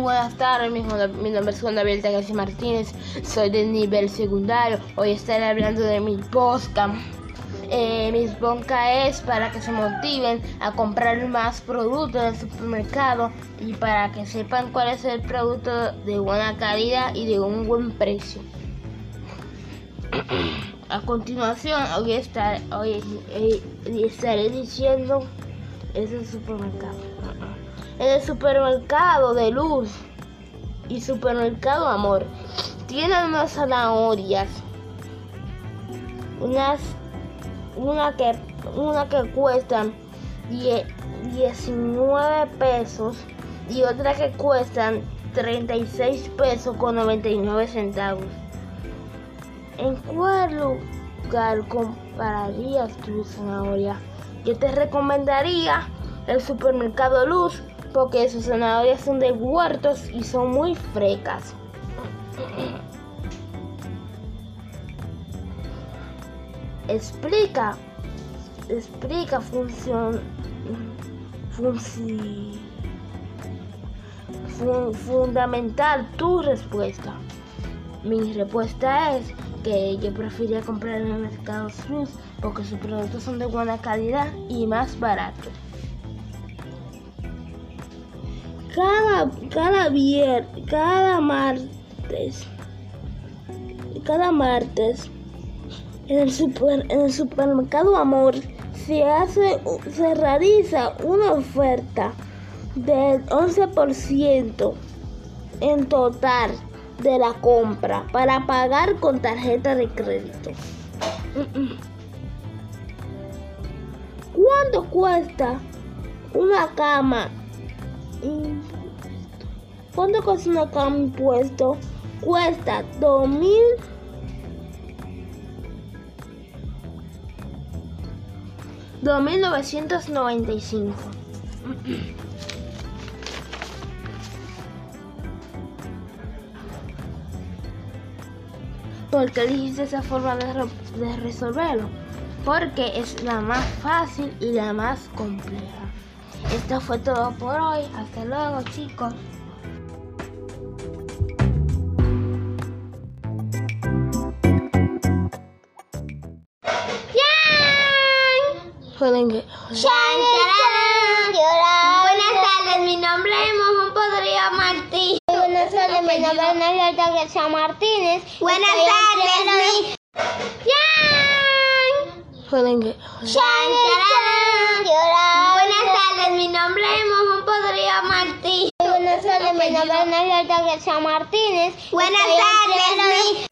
Buenas tardes, mi, nombre es Juan David García Martínez, soy de nivel secundario. Hoy estaré hablando de mi posca. Eh, mis bonca es para que se motiven a comprar más productos del supermercado y para que sepan cuál es el producto de buena calidad y de un buen precio. A continuación, hoy, estar, hoy, hoy estaré diciendo es el supermercado. El supermercado de luz y supermercado amor tienen unas zanahorias, unas una que una que cuestan 19 pesos y otra que cuestan 36 pesos con 99 centavos. ¿En cuál lugar comprarías tu zanahoria? Yo te recomendaría el supermercado Luz porque sus zanahorias son de huertos y son muy frescas. Explica, explica función, fundamental tu respuesta. Mi respuesta es que yo preferiría comprar en el mercado Luz porque sus productos son de buena calidad y más baratos. Cada, cada viernes, cada martes, cada martes, en el, super, en el supermercado Amor se hace, se realiza una oferta del 11% en total de la compra para pagar con tarjeta de crédito. ¿Cuánto cuesta una cama? ¿Cuánto cuesta una cama impuesto? Cuesta 2000 2995 ¿Por qué elegiste esa forma de resolverlo? Porque es la más fácil y la más compleja. Esto fue todo por hoy. Hasta luego, chicos. Buenas tardes, mi nombre es Mojo Podría Martí. Buenas tardes, mi nombre es Nadia García Martínez. Buenas tardes, mi... Buenas tardes, mi nombre es Mojo Podría Martí. Buenas tardes, mi nombre es Nadia García Martínez. Buenas tardes, mi...